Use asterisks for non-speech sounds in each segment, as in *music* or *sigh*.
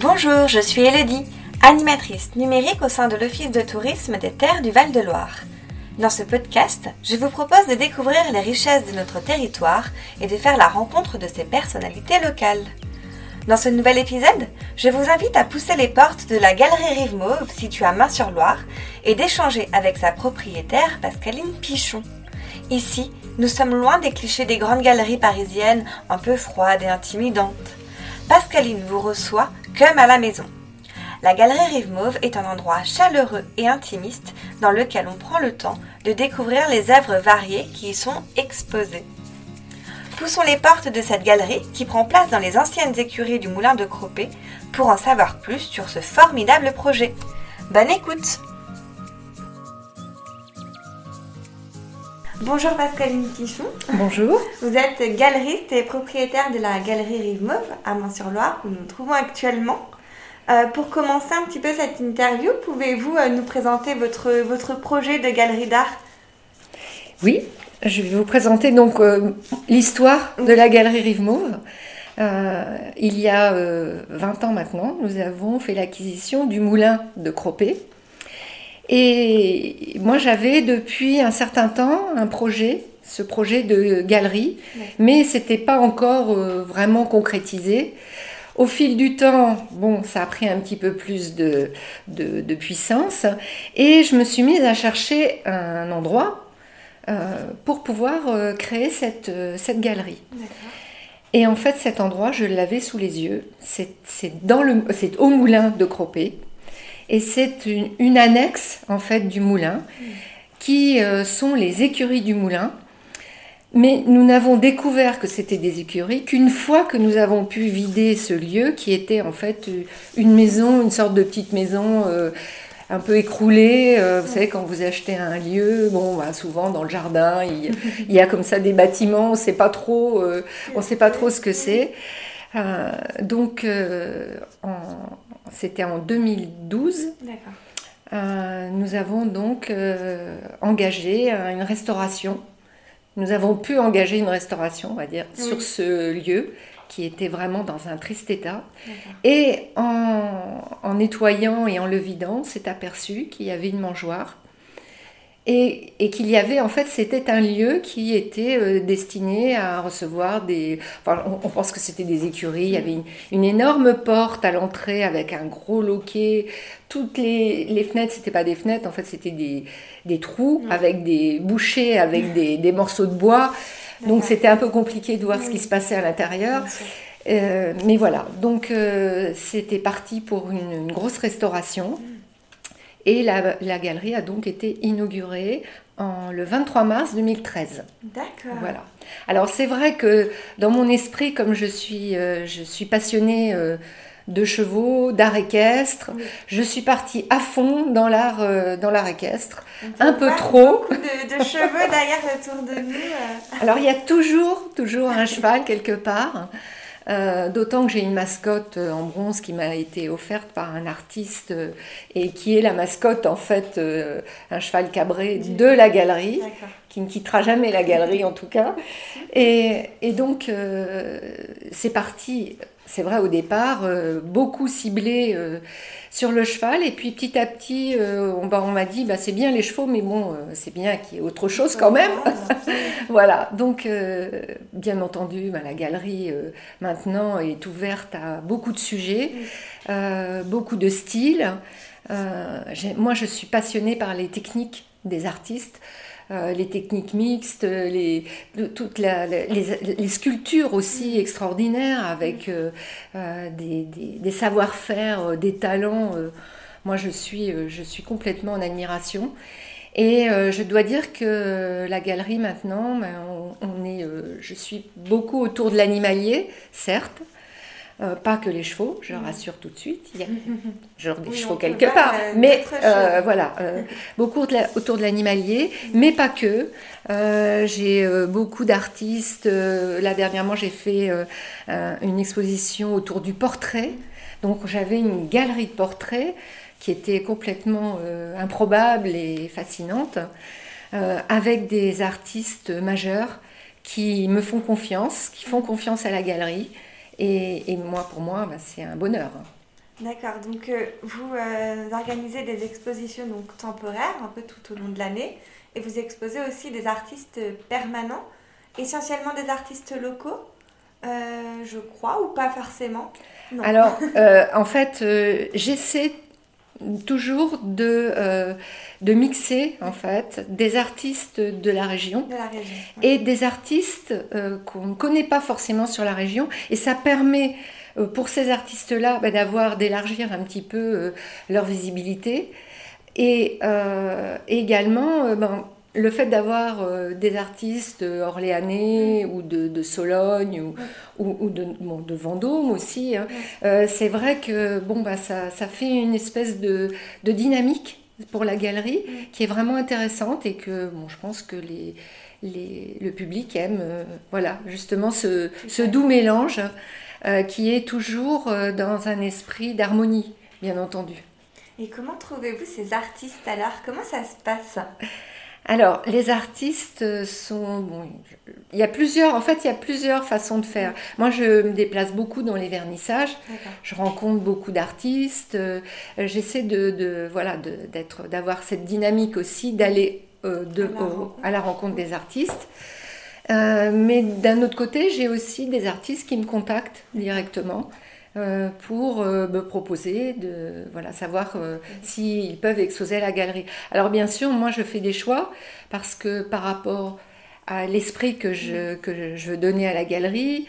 Bonjour, je suis Elodie, animatrice numérique au sein de l'Office de tourisme des terres du Val-de-Loire. Dans ce podcast, je vous propose de découvrir les richesses de notre territoire et de faire la rencontre de ses personnalités locales. Dans ce nouvel épisode, je vous invite à pousser les portes de la galerie Rive Mauve située à Main-sur-Loire et d'échanger avec sa propriétaire Pascaline Pichon. Ici, nous sommes loin des clichés des grandes galeries parisiennes un peu froides et intimidantes. Pascaline vous reçoit comme à la maison. La galerie Rive Mauve est un endroit chaleureux et intimiste dans lequel on prend le temps de découvrir les œuvres variées qui y sont exposées. Poussons les portes de cette galerie qui prend place dans les anciennes écuries du moulin de Cropé pour en savoir plus sur ce formidable projet. Bonne écoute Bonjour Pascaline Pichon. Bonjour. Vous êtes galeriste et propriétaire de la galerie Rive Mauve à Mont-sur-Loire où nous nous trouvons actuellement. Euh, pour commencer un petit peu cette interview, pouvez-vous euh, nous présenter votre, votre projet de galerie d'art? Oui, je vais vous présenter donc euh, l'histoire de la galerie Rive Mauve. il y a 20 ans maintenant, nous avons fait l'acquisition du moulin de Cropé et moi, j'avais depuis un certain temps un projet, ce projet de galerie, mais ce n'était pas encore euh, vraiment concrétisé. Au fil du temps, bon, ça a pris un petit peu plus de, de, puissance et je me suis mise à chercher un endroit euh, pour pouvoir euh, créer cette, cette galerie. Et en fait, cet endroit, je l'avais sous les yeux. C'est au moulin de Cropé et c'est une, annexe en fait du moulin qui euh, sont les écuries du moulin. Mais nous n'avons découvert que c'était des écuries qu'une fois que nous avons pu vider ce lieu qui était en fait une maison, une sorte de petite maison euh, un peu écroulée. Euh, vous savez, quand vous achetez un lieu, bon, bah, souvent dans le jardin, il, y a *laughs* comme ça des bâtiments, on ne sait pas trop, on sait pas trop ce que c'est. donc, en, c'était en 2012. Euh, nous avons donc euh, engagé euh, une restauration. Nous avons pu engager une restauration, on va dire, sur ce lieu qui était vraiment dans un triste état. Et en, en, nettoyant et en le vidant, s'est aperçu qu'il y avait une mangeoire et, qu'il y avait, en fait, c'était un lieu qui était euh, destiné à recevoir des... Enfin, on, pense que c'était des écuries, il y avait une, énorme porte à l'entrée avec un gros loquet. Toutes les, les fenêtres, c'était pas des fenêtres, en fait, c'était des, des, trous avec des bouchées, avec des, des morceaux de bois. Donc c'était un peu compliqué de voir ce qui se passait à l'intérieur. Euh, mais voilà, donc euh, c'était parti pour une, une grosse restauration. Et la, galerie a donc été inaugurée en, le 23 mars 2013. D'accord. Voilà. Alors c'est vrai que dans mon esprit, comme je suis, euh, je suis passionnée euh, de chevaux, d'art équestre, je suis partie à fond dans l'art, euh, dans l'art équestre, un peu trop. Beaucoup de, de cheveux derrière autour de nous. Alors il y a toujours, toujours un cheval quelque part. Euh, d'autant que j'ai une mascotte euh, en bronze qui m'a été offerte par un artiste euh, et qui est la mascotte en fait, un cheval cabré de la galerie, qui ne quittera jamais la galerie en tout cas. *laughs* Et, et donc c'est parti c'est vrai au départ, euh, beaucoup ciblé euh, sur le cheval. Et puis petit à petit, euh, on, bah, on m'a dit, bah, c'est bien les chevaux, mais bon, c'est bien qu'il y ait autre chose quand même. *laughs* voilà, donc bien entendu, bah, la galerie maintenant est ouverte à beaucoup de sujets, beaucoup de styles. moi, je suis passionnée par les techniques des artistes. Euh, les techniques mixtes, les, toutes les, sculptures aussi extraordinaires avec euh, euh, des, savoir-faire, des talents. moi, je suis, je suis complètement en admiration. Et je dois dire que la galerie maintenant, ben, on est, je suis beaucoup autour de l'animalier, certes, euh, pas que les chevaux, je rassure tout de suite. Il y a *laughs* genre des chevaux quelque part. Euh, mais euh, voilà, *laughs* beaucoup autour de l'animalier, mais pas que. j'ai beaucoup d'artistes. là, dernièrement, j'ai fait une exposition autour du portrait. Donc, j'avais une galerie de portraits qui était complètement improbable et fascinante, avec des artistes majeurs qui me font confiance, qui font confiance à la galerie et, moi, pour moi, bah, c'est un bonheur. D'accord, donc vous organisez des expositions donc, temporaires un peu tout au long de l'année et vous exposez aussi des artistes permanents, essentiellement des artistes locaux, je crois, ou pas forcément? Alors, en fait, j'essaie toujours de, euh, de mixer en fait des artistes de la région, et des artistes euh, qu'on ne connaît pas forcément sur la région. Et ça permet euh, pour ces artistes-là bah, d'avoir d'élargir un petit peu leur visibilité. Et également ben, le fait d'avoir euh, des artistes orléanais ou de, de Sologne ou, ou, de, de, Vendôme aussi, hein, euh, c'est vrai que bon, bah, ça, ça, fait une espèce de, de, dynamique pour la galerie qui est vraiment intéressante et que bon, je pense que les, les, le public aime euh, voilà, justement ce, ce doux mélange qui est toujours dans un esprit d'harmonie, bien entendu. Et comment trouvez-vous ces artistes alors? Comment ça se passe? Alors, les artistes sont. Bon, il y a plusieurs. En fait, il y a plusieurs façons de faire. Moi, je me déplace beaucoup dans les vernissages. Je rencontre beaucoup d'artistes. Euh, j'essaie de, voilà, d'être, d'avoir cette dynamique aussi, d'aller euh, à, la rencontre des artistes. Euh, mais d'un autre côté, j'ai aussi des artistes qui me contactent directement euh, pour euh, me proposer de voilà, savoir euh, s'ils peuvent exposer à la galerie. Alors bien sûr, moi je fais des choix parce que par rapport à l'esprit que je, que je veux donner à la galerie,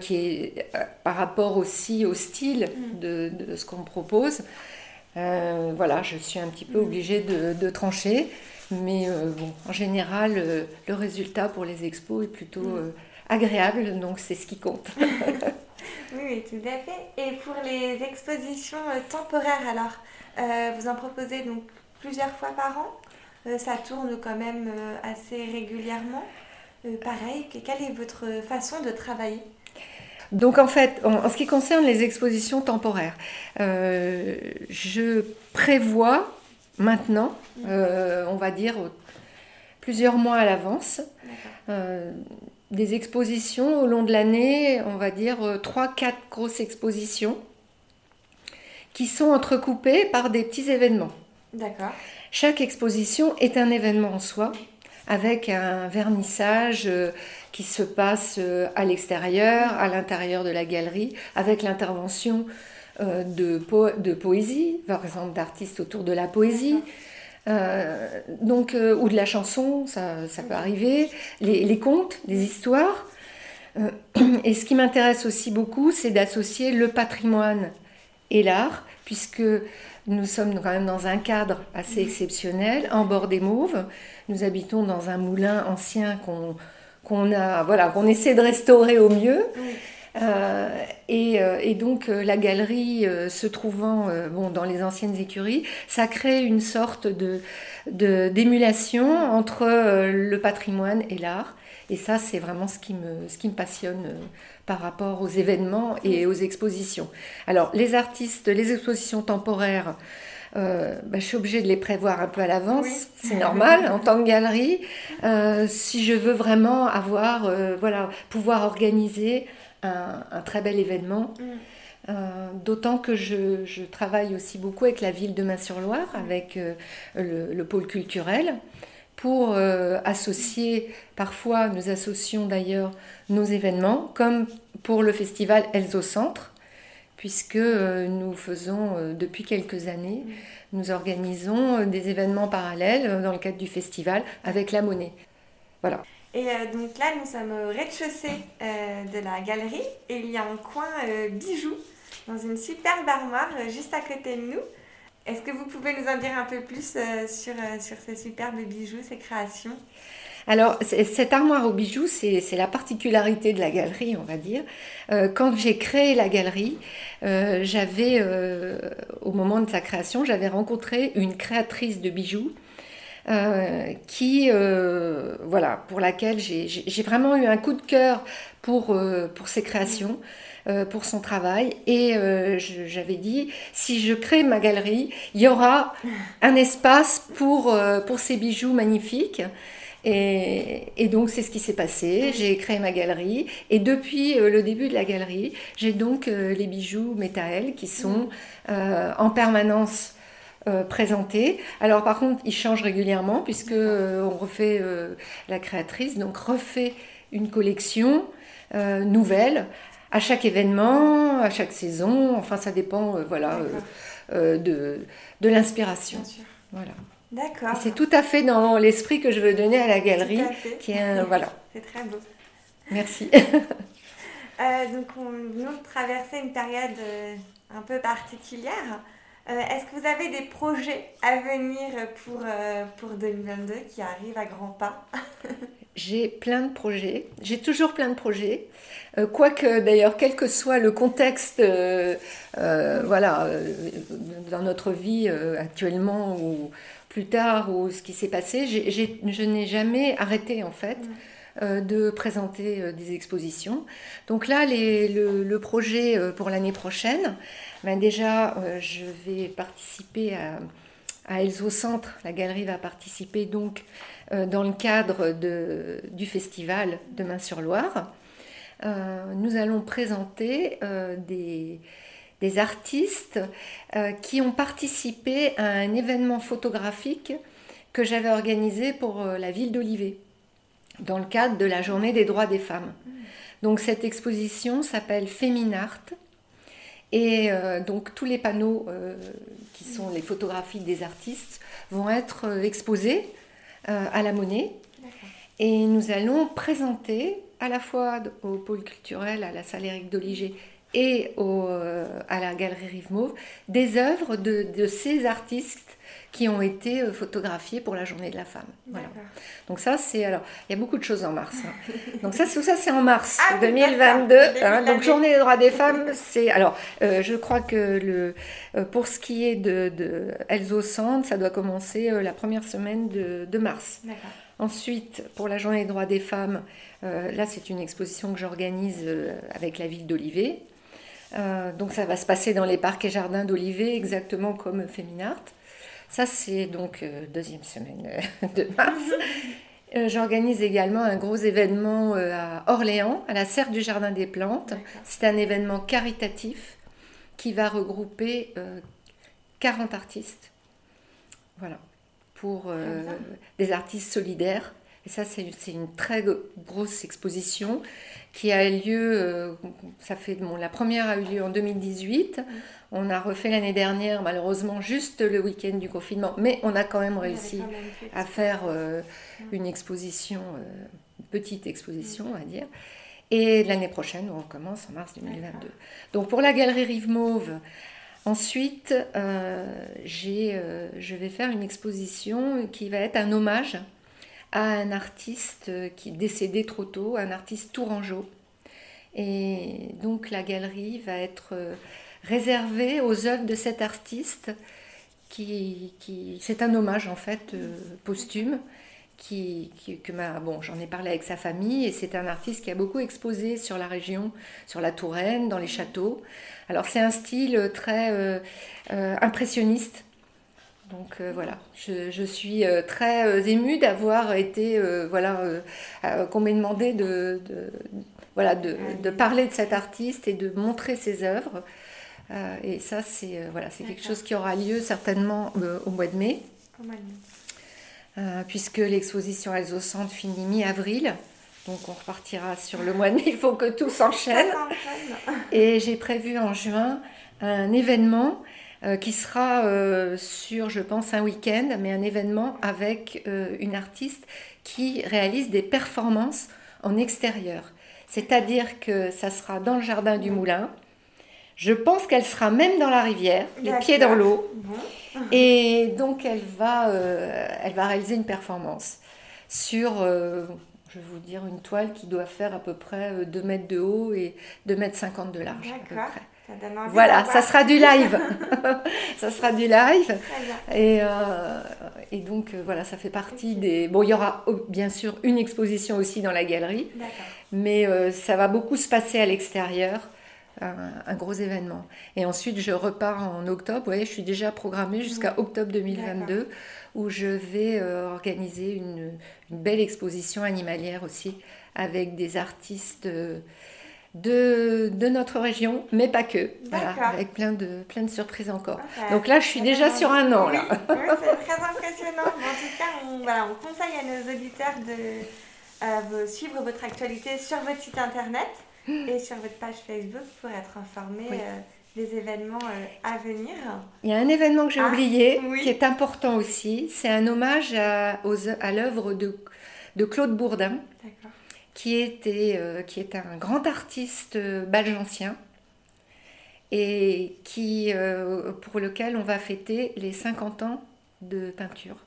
qui est par rapport aussi au style de, de ce qu'on me propose, voilà, je suis un petit peu obligée de, de trancher. Mais bon, en général, le résultat pour les expos est plutôt agréable, donc c'est ce qui compte. *laughs* Oui, tout à fait. Et pour les expositions euh, temporaires, alors, euh, vous en proposez donc plusieurs fois par an. Euh, Ça tourne quand même assez régulièrement. pareil, quelle est votre façon de travailler? Donc en fait, en, ce qui concerne les expositions temporaires, je prévois maintenant, on va dire plusieurs mois à l'avance, des expositions au long de l'année, on va dire 3-4 euh, grosses expositions qui sont entrecoupées par des petits événements. D'accord. Chaque exposition est un événement en soi, avec un vernissage euh, qui se passe euh, à l'extérieur, à l'intérieur de la galerie, avec l'intervention de, de poésie, par exemple d'artistes autour de la poésie. Euh, donc, euh, ou de la chanson, ça, ça peut arriver, les, contes, les histoires. Euh, *clears throat* et ce qui m'intéresse aussi beaucoup, c'est d'associer le patrimoine et l'art, puisque nous sommes quand même dans un cadre assez exceptionnel, en bord des Mauves. Nous habitons dans un moulin ancien qu'on qu'on a, voilà, qu'on essaie de restaurer au mieux. Euh, euh, et, donc euh, la galerie se trouvant bon, dans les anciennes écuries, ça crée une sorte de, d'émulation entre le patrimoine et l'art. Et ça, c'est vraiment ce qui me, ce qui me passionne par rapport aux événements et aux expositions. Alors, les artistes, les expositions temporaires, bah, je suis obligée de les prévoir un peu à l'avance, c'est normal en tant que galerie. si je veux vraiment avoir, voilà, pouvoir organiser un, très bel événement. Mm. Euh, d'autant que je, travaille aussi beaucoup avec la ville de Main-sur-Loire, avec euh, le, pôle culturel, pour euh, associer, parfois nous associons d'ailleurs nos événements, comme pour le festival Elzo Centre, puisque nous faisons depuis quelques années, mm. nous organisons des événements parallèles dans le cadre du festival avec la monnaie. Voilà. Et euh, donc là, nous sommes au rez-de-chaussée euh, de la galerie et il y a un coin euh, bijoux dans une superbe armoire juste à côté de nous. Est-ce que vous pouvez nous en dire un peu plus sur, sur ces superbes bijoux, ces créations? Alors, cette armoire aux bijoux, c'est la particularité de la galerie, on va dire. quand j'ai créé la galerie, j'avais, au moment de sa création, j'avais rencontré une créatrice de bijoux euh, qui, euh, voilà, pour laquelle j'ai vraiment eu un coup de cœur pour, euh, pour ses créations, pour son travail. Et j'avais dit, si je crée ma galerie, il y aura un espace pour, pour ces bijoux magnifiques. Et, donc c'est ce qui s'est passé. J'ai créé ma galerie et depuis euh, le début de la galerie, j'ai donc euh, les bijoux Métaël qui sont euh, en permanence présentés. Alors par contre, ils changent régulièrement puisque on refait la créatrice donc refait une collection nouvelle à chaque événement, à chaque saison. Enfin, ça dépend, voilà, de, de l'inspiration. Voilà. D'accord. C'est tout à fait dans l'esprit que je veux donner à la galerie, qui est *laughs* voilà. C'est très beau. Merci. *laughs* Euh, donc, on vient de traverser une période euh, un peu particulière. Euh, est-ce que vous avez des projets à venir pour, pour 2022 qui arrivent à grands pas *laughs* J'ai plein de projets, j'ai toujours plein de projets, quoique d'ailleurs, quel que soit le contexte voilà, dans notre vie actuellement ou plus tard ou ce qui s'est passé, je n'ai jamais arrêté en fait. Euh, de présenter euh, des expositions. Donc là, le, projet euh, pour l'année prochaine, ben déjà, je vais participer à, à Centre. La galerie va participer donc dans le cadre du festival Demain sur Loire. nous allons présenter des, artistes euh, qui ont participé à un événement photographique que j'avais organisé pour euh, la ville d'Olivet, dans le cadre de la journée des droits des femmes. Donc cette exposition s'appelle Féminart. Et euh, donc tous les panneaux qui sont les photographies des artistes vont être exposés à la monnaie. Et nous allons présenter à la fois au pôle culturel, à la salle Éric Doliger et euh, à la Galerie Rive Mauve des œuvres de, ces artistes qui ont été euh, photographiés pour la Journée de la Femme. Voilà. Donc ça, c'est alors, il y a beaucoup de choses en mars. Hein. Donc ça, tout ça, c'est en mars 2022. Ah hein. donc Journée des droits des femmes, c'est alors, euh, je crois que le pour ce qui est de, de Elzo Sand, ça doit commencer la première semaine de, de mars. Ensuite, pour la Journée des droits des femmes, là, c'est une exposition que j'organise avec la ville d'Olivet. Euh, donc ça va se passer dans les parcs et jardins d'Olivet, exactement comme Féminart. Ça, c'est donc euh, deuxième semaine euh, de mars. *laughs* J'organise également un gros événement à Orléans, à la Serre du Jardin des Plantes. C'est un événement caritatif qui va regrouper 40 artistes. Voilà, pour des artistes solidaires et ça, c'est une très grosse exposition qui a lieu, euh, ça fait, bon, la première a eu lieu en 2018. On a refait l'année dernière, malheureusement, juste le week-end du confinement, mais on a quand même réussi à faire euh, une exposition, euh, une petite exposition, à dire. Et l'année prochaine, on recommence en mars 2022. Donc pour la galerie Rive Mauve, ensuite, je vais faire une exposition qui va être un hommage à un artiste qui est décédé trop tôt, un artiste tourangeau. Et donc la galerie va être euh, réservée aux œuvres de cet artiste qui, qui c'est un hommage en fait euh, posthume qui, que bon j'en ai parlé avec sa famille et c'est un artiste qui a beaucoup exposé sur la région sur la Touraine dans les châteaux alors c'est un style très euh, impressionniste donc euh, voilà, je, suis euh, très euh, émue d'avoir été, voilà, qu'on m'ait demandé de, voilà, de, parler de cet artiste et de montrer ses œuvres. et ça, c'est voilà, c'est quelque chose qui aura lieu certainement au mois de mai, puisque l'exposition Alzo Centre finit mi-avril. Donc on repartira sur le mois de mai, il faut que tout s'enchaîne. Et j'ai prévu en juin un événement euh, qui sera euh, sur, je pense, un week-end, mais un événement avec euh, une artiste qui réalise des performances en extérieur. C'est-à-dire que ça sera dans le jardin du moulin. Je pense qu'elle sera même dans la rivière, les pieds dans l'eau. Et donc elle va, elle va réaliser une performance sur, je vais vous dire, une toile qui doit faire à peu près 2 mètres de haut et 2 mètres 50 de large. À peu près. Voilà, ça sera du live. *laughs* *laughs* ça sera du live. Et, euh, et donc, euh, voilà, ça fait partie des. Bon, il y aura oh, bien sûr une exposition aussi dans la galerie. Mais euh, ça va beaucoup se passer à l'extérieur. un, gros événement. Et ensuite, je repars en octobre. Vous voyez, je suis déjà programmée jusqu'à octobre 2022 où je vais organiser une, belle exposition animalière aussi avec des artistes de, de, notre région, mais pas que. Voilà, avec plein de, plein de surprises encore. Donc là, je suis déjà sur un an. Là. Oui, c'est très impressionnant. en tout cas, on, voilà, on conseille à nos auditeurs de euh, suivre votre actualité sur votre site internet *gasps* et sur votre page Facebook pour être informés euh, des événements euh, à venir. Il y a un événement que j'ai ah, oublié qui est important aussi. C'est un hommage à, à l'œuvre de, de Claude Bourdin. D'accord qui, était, euh, qui est un grand artiste balgentien et qui, euh, pour lequel on va fêter les 50 ans de peinture.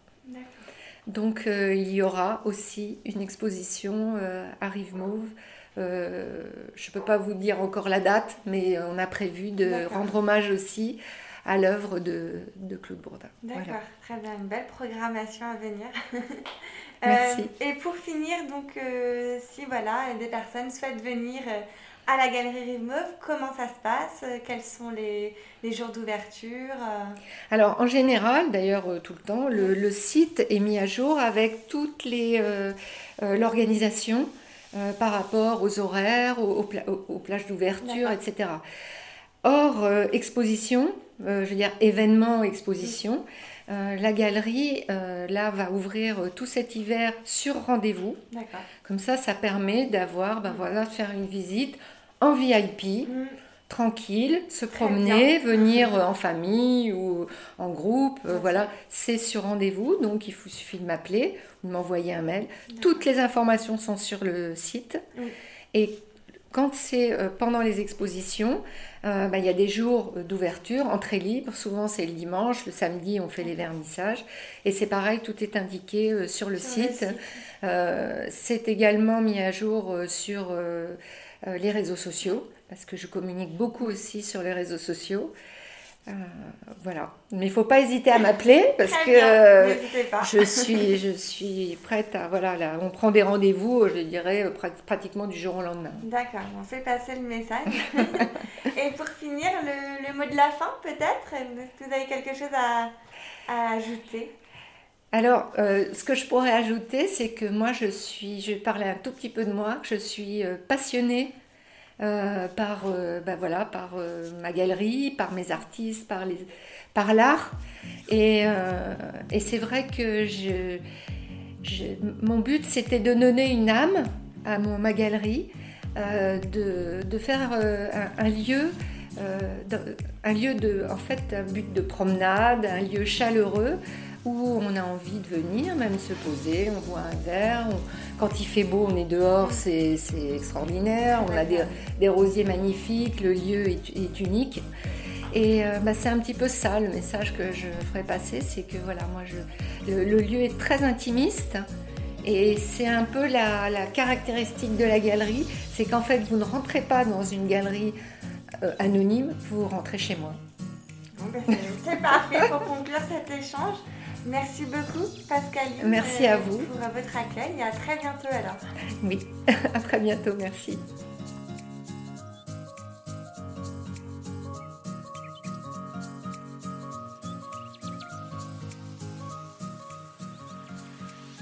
Donc euh, il y aura aussi une exposition à Rive Mauve. je ne peux pas vous dire encore la date, mais on a prévu de rendre hommage aussi à l'œuvre de, de, Claude Bourdin. D'accord, très bien, une belle programmation à venir. *laughs* Merci. Euh, et pour finir, donc, euh, si voilà, des personnes souhaitent venir euh, à la Galerie Rive comment ça se passe? Quels sont les, les jours d'ouverture Alors, en général, d'ailleurs, tout le temps, le, site est mis à jour avec toute l'organisation par rapport aux horaires, aux, aux plages d'ouverture, etc. Hors exposition, je veux dire événement, exposition, euh, la galerie, euh, là, va ouvrir euh, tout cet hiver sur rendez-vous. Comme ça, ça permet d'avoir, ben voilà, de faire une visite en VIP, mm. tranquille, se promener, venir en famille ou en groupe. voilà, c'est sur rendez-vous, donc il vous suffit de m'appeler ou de m'envoyer un mail. Toutes les informations sont sur le site. Et quand c'est euh, pendant les expositions, euh, bah, il y a des jours d'ouverture, entrée libre. Souvent, c'est le dimanche. Le samedi, on fait les vernissages. Et c'est pareil, tout est indiqué euh, sur le site. c'est également mis à jour sur les réseaux sociaux, parce que je communique beaucoup aussi sur les réseaux sociaux. Euh, voilà. Mais il ne faut pas hésiter à m'appeler *laughs* parce que je suis, je suis prête à. Voilà, là, on prend des rendez-vous, je dirais, euh, pratiquement du jour au lendemain. D'accord, on fait passer le message. *laughs* Et pour finir, le, mot de la fin, peut-être? Est-ce que vous avez quelque chose à, ajouter? Alors, euh, ce que je pourrais ajouter, c'est que moi, je suis, je vais parler un tout petit peu de moi, je suis passionnée euh, par, euh, bah voilà, par euh, ma galerie, par mes artistes, par, les, par l'art. Et, et c'est vrai que je, mon but, c'était de donner une âme à mon, ma galerie, de, de, faire un, un, lieu. un lieu de, en fait, un but de promenade, un lieu chaleureux où on a envie de venir, même se poser, on boit un verre. Quand il fait beau, on est dehors, c'est extraordinaire. On a des, rosiers magnifiques, le lieu est, unique. Et euh, bah, c'est un petit peu ça le message que je ferai passer, c'est que voilà, moi, le, lieu est très intimiste. Et c'est un peu la, caractéristique de la galerie, c'est qu'en fait, vous ne rentrez pas dans une galerie euh, anonyme, vous rentrez chez moi. Ben, c'est parfait pour conclure cet échange. Merci beaucoup, Pascal. Merci à vous. Pour votre accueil et à très bientôt alors. Oui, *laughs* à très bientôt, merci.